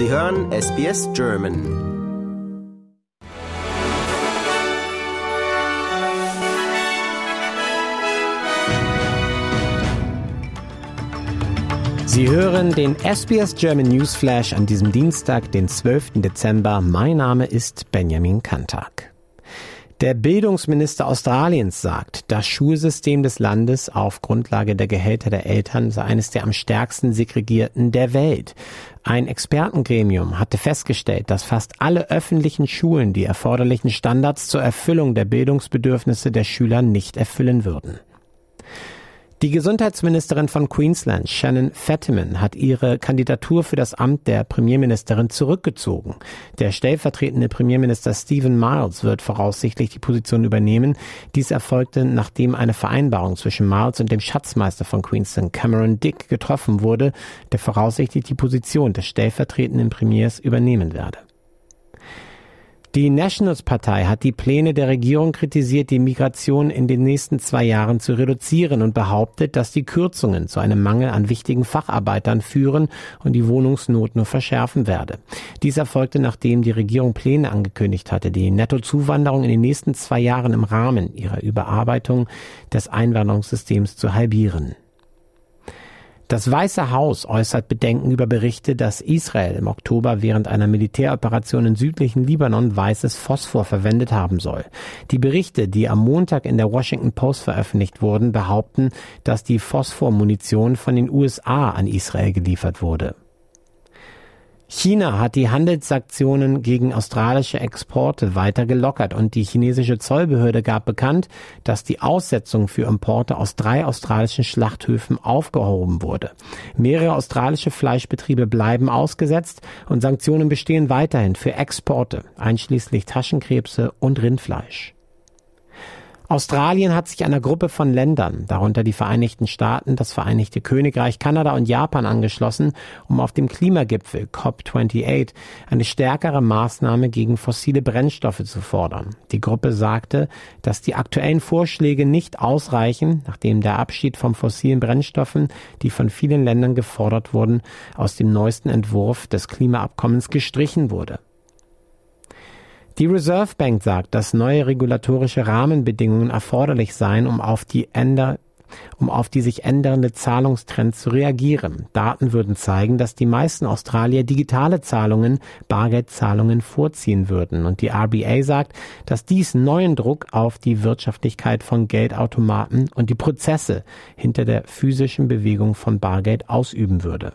Sie hören SBS German. Sie hören den SBS German Newsflash an diesem Dienstag, den 12. Dezember. Mein Name ist Benjamin Kantak. Der Bildungsminister Australiens sagt, das Schulsystem des Landes auf Grundlage der Gehälter der Eltern sei eines der am stärksten segregierten der Welt. Ein Expertengremium hatte festgestellt, dass fast alle öffentlichen Schulen die erforderlichen Standards zur Erfüllung der Bildungsbedürfnisse der Schüler nicht erfüllen würden. Die Gesundheitsministerin von Queensland, Shannon Fettiman, hat ihre Kandidatur für das Amt der Premierministerin zurückgezogen. Der stellvertretende Premierminister Stephen Miles wird voraussichtlich die Position übernehmen. Dies erfolgte, nachdem eine Vereinbarung zwischen Miles und dem Schatzmeister von Queensland, Cameron Dick, getroffen wurde, der voraussichtlich die Position des stellvertretenden Premiers übernehmen werde. Die Nationals-Partei hat die Pläne der Regierung kritisiert, die Migration in den nächsten zwei Jahren zu reduzieren und behauptet, dass die Kürzungen zu einem Mangel an wichtigen Facharbeitern führen und die Wohnungsnot nur verschärfen werde. Dies erfolgte, nachdem die Regierung Pläne angekündigt hatte, die Nettozuwanderung in den nächsten zwei Jahren im Rahmen ihrer Überarbeitung des Einwanderungssystems zu halbieren. Das Weiße Haus äußert Bedenken über Berichte, dass Israel im Oktober während einer Militäroperation im südlichen Libanon weißes Phosphor verwendet haben soll. Die Berichte, die am Montag in der Washington Post veröffentlicht wurden, behaupten, dass die Phosphormunition von den USA an Israel geliefert wurde. China hat die Handelssanktionen gegen australische Exporte weiter gelockert und die chinesische Zollbehörde gab bekannt, dass die Aussetzung für Importe aus drei australischen Schlachthöfen aufgehoben wurde. Mehrere australische Fleischbetriebe bleiben ausgesetzt und Sanktionen bestehen weiterhin für Exporte, einschließlich Taschenkrebse und Rindfleisch. Australien hat sich einer Gruppe von Ländern, darunter die Vereinigten Staaten, das Vereinigte Königreich, Kanada und Japan angeschlossen, um auf dem Klimagipfel COP28 eine stärkere Maßnahme gegen fossile Brennstoffe zu fordern. Die Gruppe sagte, dass die aktuellen Vorschläge nicht ausreichen, nachdem der Abschied von fossilen Brennstoffen, die von vielen Ländern gefordert wurden, aus dem neuesten Entwurf des Klimaabkommens gestrichen wurde. Die Reserve Bank sagt, dass neue regulatorische Rahmenbedingungen erforderlich seien, um auf die Änder um auf die sich ändernde Zahlungstrends zu reagieren. Daten würden zeigen, dass die meisten Australier digitale Zahlungen, Bargeldzahlungen vorziehen würden. Und die RBA sagt, dass dies neuen Druck auf die Wirtschaftlichkeit von Geldautomaten und die Prozesse hinter der physischen Bewegung von Bargeld ausüben würde.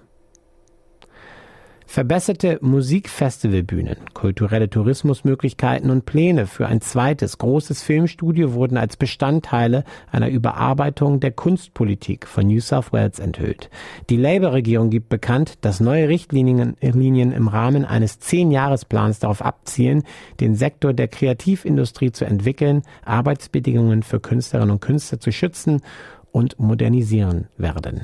Verbesserte Musikfestivalbühnen, kulturelle Tourismusmöglichkeiten und Pläne für ein zweites großes Filmstudio wurden als Bestandteile einer Überarbeitung der Kunstpolitik von New South Wales enthüllt. Die Labour-Regierung gibt bekannt, dass neue Richtlinien im Rahmen eines Zehn-Jahres-Plans darauf abzielen, den Sektor der Kreativindustrie zu entwickeln, Arbeitsbedingungen für Künstlerinnen und Künstler zu schützen und modernisieren werden.